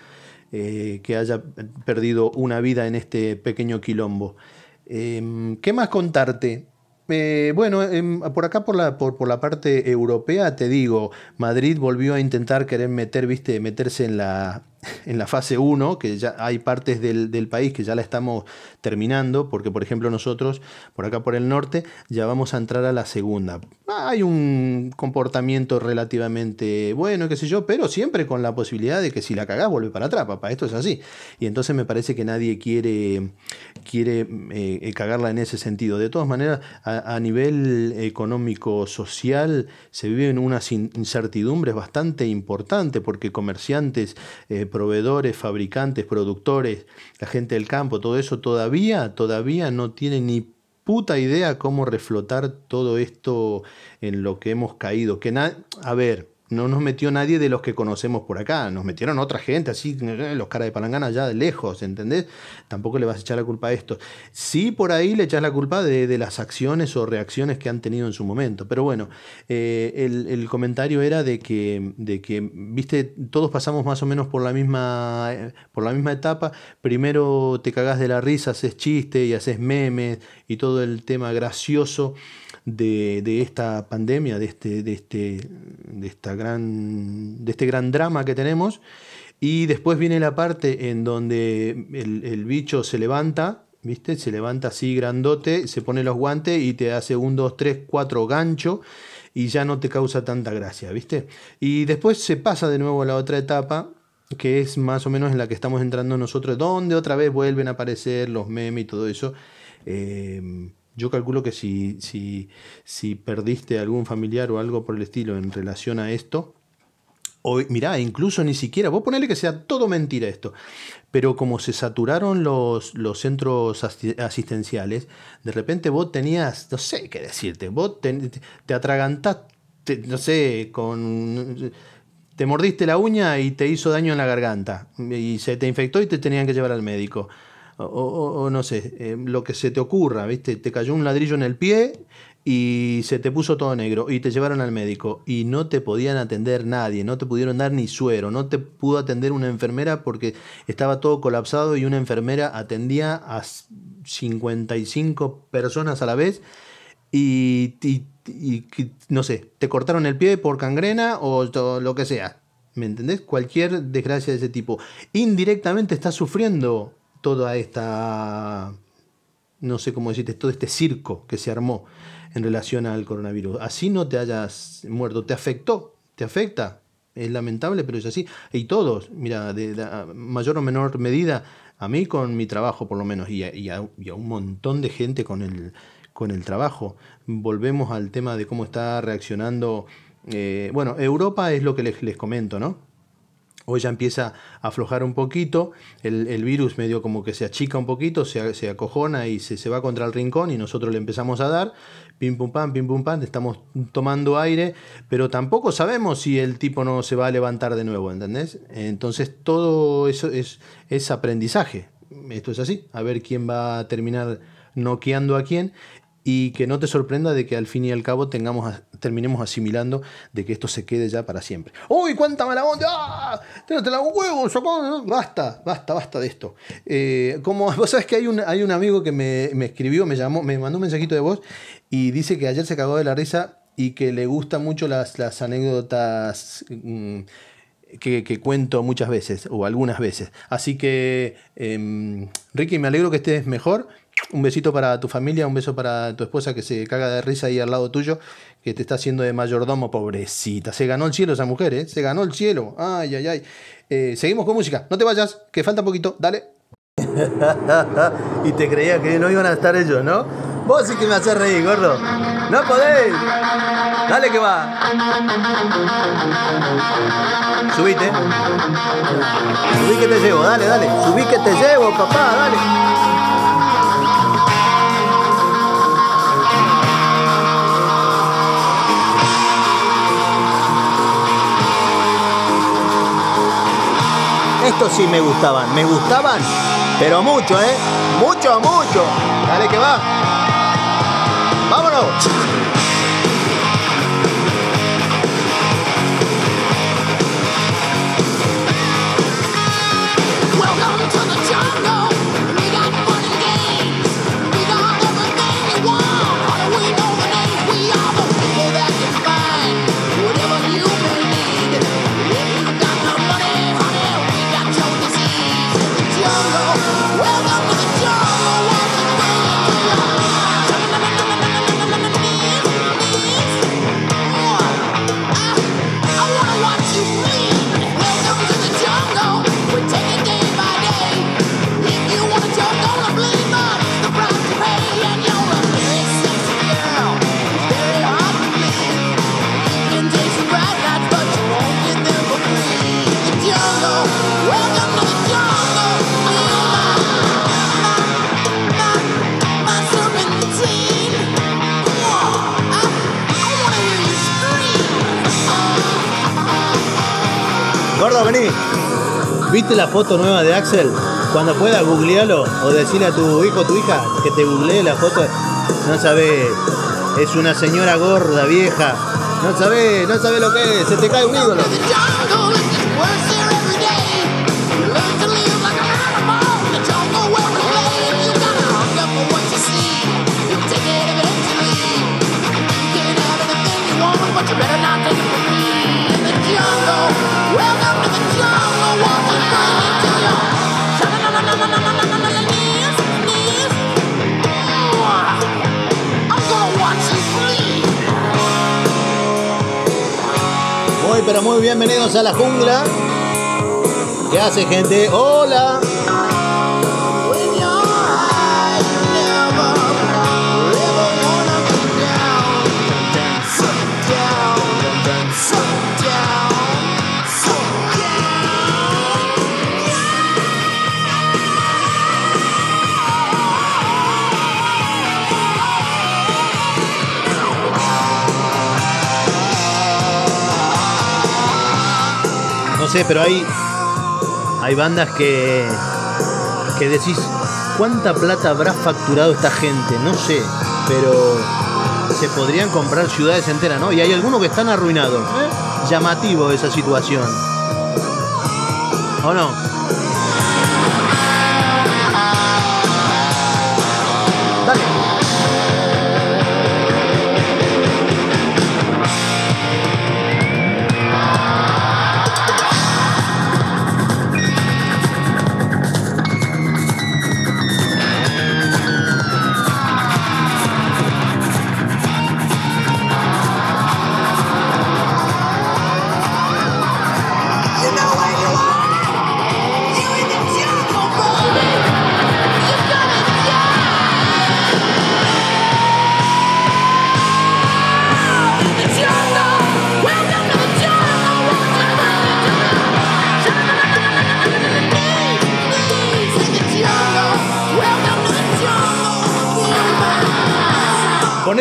eh, que haya perdido una vida en este pequeño quilombo. Eh, ¿Qué más contarte? Eh, bueno, eh, por acá por la, por, por, la parte europea te digo, Madrid volvió a intentar querer meter, viste, meterse en la, en la fase 1, que ya hay partes del, del, país que ya la estamos terminando, porque por ejemplo nosotros, por acá por el norte, ya vamos a entrar a la segunda. Hay un comportamiento relativamente bueno, qué sé yo, pero siempre con la posibilidad de que si la cagás vuelve para atrás, papá, esto es así. Y entonces me parece que nadie quiere, quiere eh, cagarla en ese sentido. De todas maneras, a, a nivel económico, social, se viven unas incertidumbres bastante importantes, porque comerciantes, eh, proveedores, fabricantes, productores, la gente del campo, todo eso todavía, todavía no tiene ni puta idea cómo reflotar todo esto en lo que hemos caído. Que a ver, no nos metió nadie de los que conocemos por acá, nos metieron otra gente, así, los caras de palangana allá de lejos, ¿entendés? Tampoco le vas a echar la culpa a esto. Sí, por ahí le echas la culpa de, de las acciones o reacciones que han tenido en su momento, pero bueno, eh, el, el, comentario era de que, de que, viste, todos pasamos más o menos por la misma, por la misma etapa, primero te cagás de la risa, haces chiste y haces memes y todo el tema gracioso de, de, esta pandemia, de este, de este, de esta gran, de este gran drama que tenemos. Y después viene la parte en donde el, bicho se levanta, ¿viste? Se levanta así grandote, se pone los guantes y te hace un, dos, tres, cuatro gancho y ya no te causa tanta gracia, ¿viste? Y después se pasa de nuevo a la otra etapa, que es más o menos en la que estamos entrando nosotros, donde otra vez vuelven a aparecer los memes y todo eso. Eh, yo calculo que si, si, si perdiste algún familiar o algo por el estilo en relación a esto, o, mirá, incluso ni siquiera, vos ponele que sea todo mentira esto, pero como se saturaron los, los centros asi- asistenciales, de repente vos tenías, no sé qué decirte, vos te, te atragantaste, no sé, con... Te mordiste la uña y te hizo daño en la garganta y se te infectó y te tenían que llevar al médico. O, no sé, eh, lo que se te ocurra, ¿viste? Te cayó un ladrillo en el pie y se te puso todo negro y te llevaron al médico y no te podían atender nadie, no te pudieron dar ni suero, no te pudo atender una enfermera porque estaba todo colapsado y una enfermera atendía a 55 personas a la vez y, no sé, te cortaron el pie por cangrena o lo que sea. ¿Me entendés? Cualquier desgracia de ese tipo. Indirectamente estás sufriendo toda esta, no sé cómo decirte, todo este circo que se armó en relación al coronavirus. Así no te hayas muerto, te afectó, te afecta. Es lamentable, pero es así. Y todos, mira, de, mayor o menor medida, a mí con mi trabajo por lo menos, y a, y a- y a un montón de gente con el, con el trabajo. Volvemos al tema de cómo está reaccionando. eh, bueno, Europa es lo que les, les comento, ¿no? Hoy ya empieza a aflojar un poquito, el, el virus medio como que se achica un poquito, se, se acojona y se, se va contra el rincón y nosotros le empezamos a dar, pim pum pam, pim pum pam, estamos tomando aire, pero tampoco sabemos si el tipo no se va a levantar de nuevo, ¿entendés? Entonces todo eso es, es aprendizaje, esto es así, a ver quién va a terminar noqueando a quién y que no te sorprenda de que al fin y al cabo tengamos terminemos asimilando de que esto se quede ya para siempre. ¡Uy, cuánta mala onda! ¡Ah! ¡Tírate la huevo! Basta, basta, basta de esto. Eh, como vos sabés que hay un, hay un amigo que me, me escribió, me llamó, me mandó un mensajito de voz y dice que ayer se cagó de la risa y que le gustan mucho las, las anécdotas mm, que, que cuento muchas veces o algunas veces. Así que, em, Ricky, me alegro que estés mejor. Un besito para tu familia, un beso para tu esposa que se caga de risa ahí al lado tuyo, que te está haciendo de mayordomo, pobrecita. Se ganó el cielo esa mujer, ¿eh? Se ganó el cielo. Ay, ay, ay. Eh, seguimos con música. No te vayas, que falta poquito. Dale. [laughs] y te creía que no iban a estar ellos, ¿no? Vos sí que me haces reír, gordo. No podéis. Dale que va. Subite. Subí que te llevo, dale, dale. Subí que te llevo, papá, dale. Estos sí me gustaban, me gustaban, pero mucho, ¿eh? Mucho, mucho. Dale que va. Vámonos. ¿Viste la foto nueva de Axel? Cuando pueda, googlealo o decirle a tu hijo o tu hija que te googlee la foto. No sabes, es una señora gorda, vieja. No sabes, no sabes lo que es, se te cae un ídolo. Muy, pero muy bienvenidos a la jungla. ¿Qué hace, gente? Hola. Sé, pero hay, hay bandas que, que decís, ¿cuánta plata habrá facturado esta gente? No sé, pero se podrían comprar ciudades enteras, ¿no? Y hay algunos que están arruinados. ¿eh? Llamativo esa situación. ¿O no?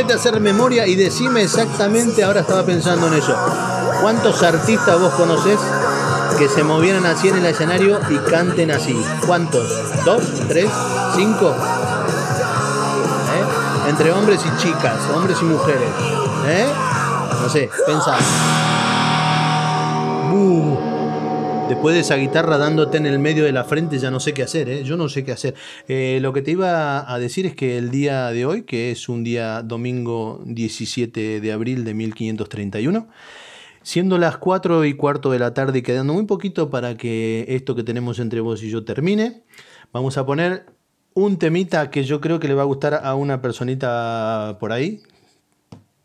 Ponete a hacer memoria y decime exactamente, ahora estaba pensando en eso. ¿Cuántos artistas vos conocés que se movieran así en el escenario y canten así? ¿Cuántos? ¿Dos? ¿Tres? ¿Cinco? ¿Eh? Entre hombres y chicas, hombres y mujeres. ¿Eh? No sé, pensá. Después de esa guitarra dándote en el medio de la frente, ya no sé qué hacer, ¿eh? Yo no sé qué hacer. Eh, lo que te iba a decir es que el día de hoy, que es un día domingo 17 de abril de 1531, siendo las 4 y cuarto de la tarde y quedando muy poquito para que esto que tenemos entre vos y yo termine, vamos a poner un temita que yo creo que le va a gustar a una personita por ahí.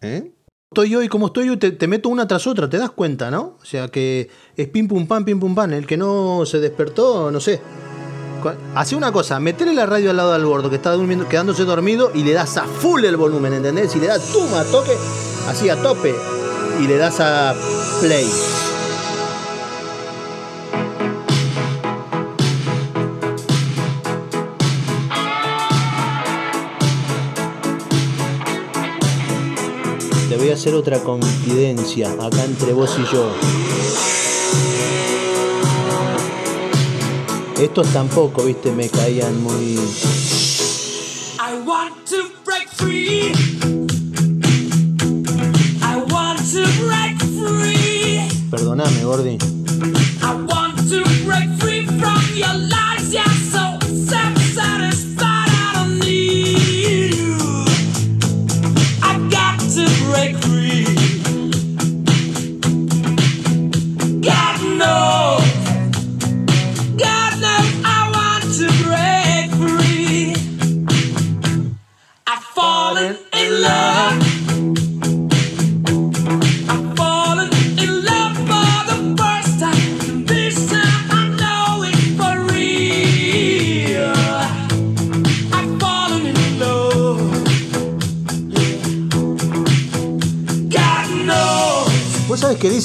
¿Eh? Estoy hoy, como estoy hoy, te, meto una tras otra, te das cuenta, ¿no? O sea que es pim pum pam, pim pum pam. El que no se despertó, no sé. Hace una cosa, metele la radio al lado del gordo que está durmiendo, quedándose dormido y le das a full el volumen, ¿entendés? Y le das tuma, toque, así a tope. Y le das a play. Hacer otra confidencia acá entre vos y yo. Estos tampoco, viste, me caían muy. I want to break free. I want to break free. Perdoname, Gordi. I want to break free from your lies.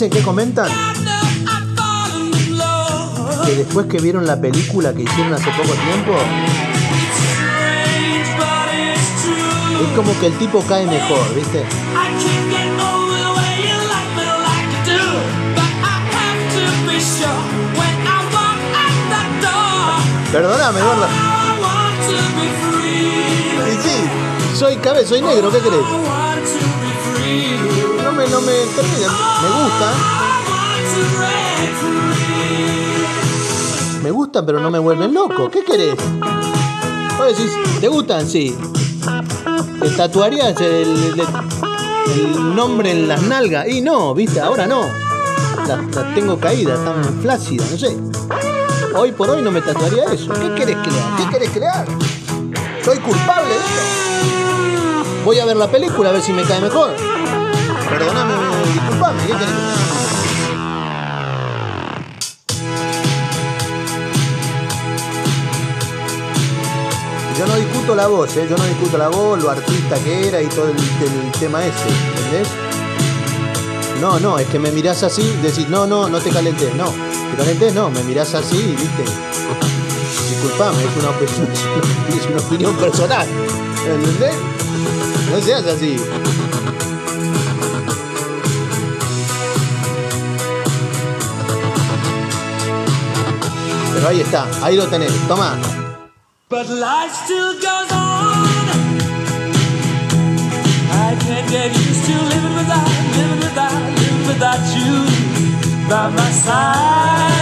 Dicen, qué comentan? Que después que vieron la película que hicieron hace poco tiempo, es como que el tipo cae mejor, ¿viste? Perdóname, gorda. Y sí, soy cabeza, soy negro, ¿qué I me, no me termina, me gusta, me gustan, pero no me vuelven loco. ¿Qué querés? Vos decís, ¿te gustan? Sí. ¿Te tatuarías el, nombre en las nalgas? Y no, viste, ahora no. las, tengo caídas, están flácidas, no sé. Hoy por hoy no me tatuaría eso. ¿Qué querés haga? ¿Qué querés haga? Soy culpable. Voy a ver la película a ver si me cae mejor. Perdóname, disculpame. Yo no discuto la voz, ¿eh? yo no discuto la voz, lo artista que era y todo el, tema ese, ¿entendés? No, no, es que me mirás así, decís, no, no, no te calentes, no, te calentes, no, me mirás así, viste. Disculpame, es una, opinión, [laughs] es una opinión personal, ¿entendés? No seas así. Pero ahí está, ahí lo tenés, toma. But life still goes on. I can't get used to living without, living without, living without you by my side.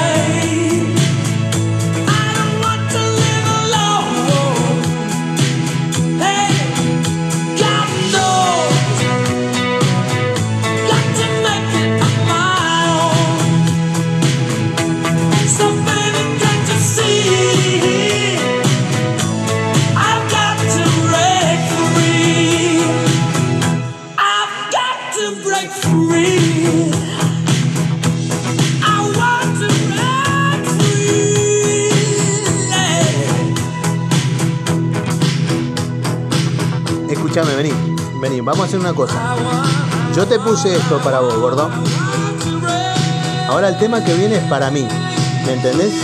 Escúchame, vení, vení, vamos a hacer una cosa. Yo te puse esto para vos, gordo. Ahora el tema que viene es para mí, ¿me entendés?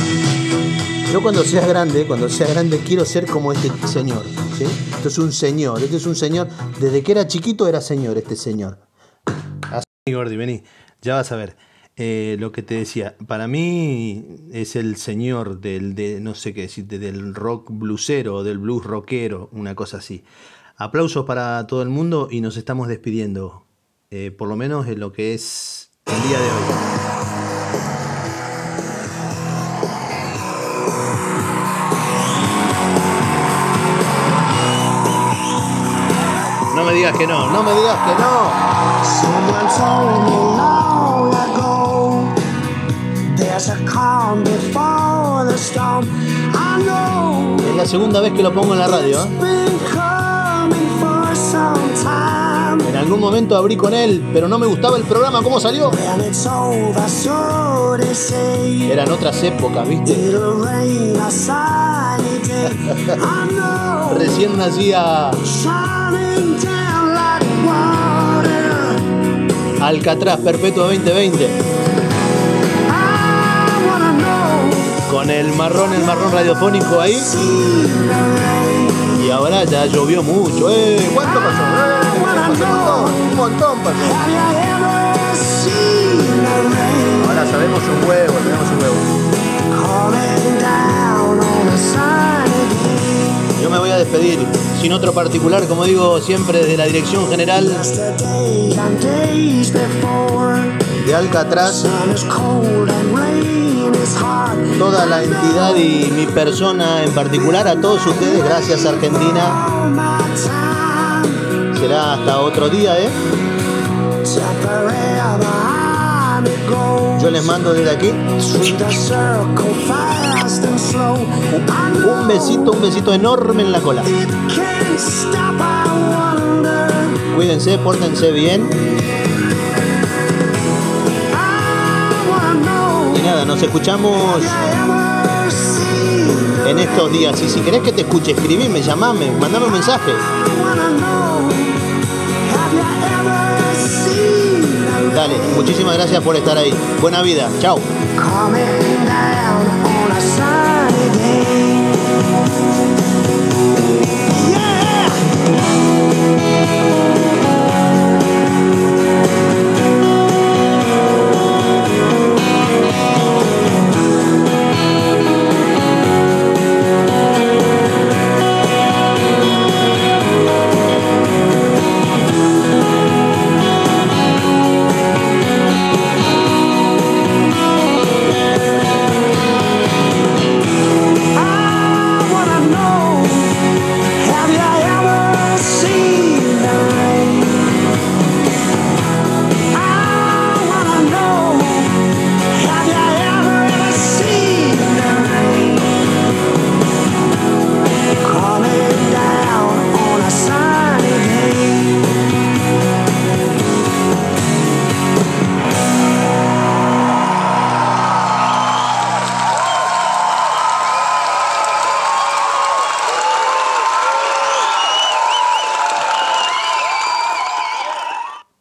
Yo cuando sea grande, cuando sea grande quiero ser como este señor, ¿sí? Esto es un señor, este es un señor, desde que era chiquito era señor este señor. Así, Gordi, vení, ya vas a ver. Eh, lo que te decía, para mí es el señor del, de, no sé qué decirte, del rock blusero, del blues rockero, una cosa así. Aplausos para todo el mundo y nos estamos despidiendo, eh, por lo menos en lo que es el día de hoy. No me digas que no, no me digas que no. Es la segunda vez que lo pongo en la radio. ¿eh? Algún momento abrí con él, pero no me gustaba el programa, ¿cómo salió? Eran otras épocas, ¿viste? [laughs] Recién nacía Alcatraz Perpetua 2020. I wanna know Con el marrón, el marrón radiofónico ahí. Y ahora ya llovió mucho. ¿Eh? ¿Cuánto pasó? Montón, un montón pasó. Ahora sabemos un huevo, tenemos un huevo. Yo me voy a despedir sin otro particular, como digo siempre, desde la dirección general de Alcatraz. Toda la entidad y mi persona en particular, a todos ustedes, gracias Argentina. Será hasta otro día, ¿eh? Yo les mando desde aquí un besito, un besito enorme en la cola. Cuídense, pórtense bien. Y nada, nos escuchamos en estos días. Y si querés que te escuche, escribime, llamame, mandame un mensaje. Dale, muchísimas gracias por estar ahí. Buena vida, chao.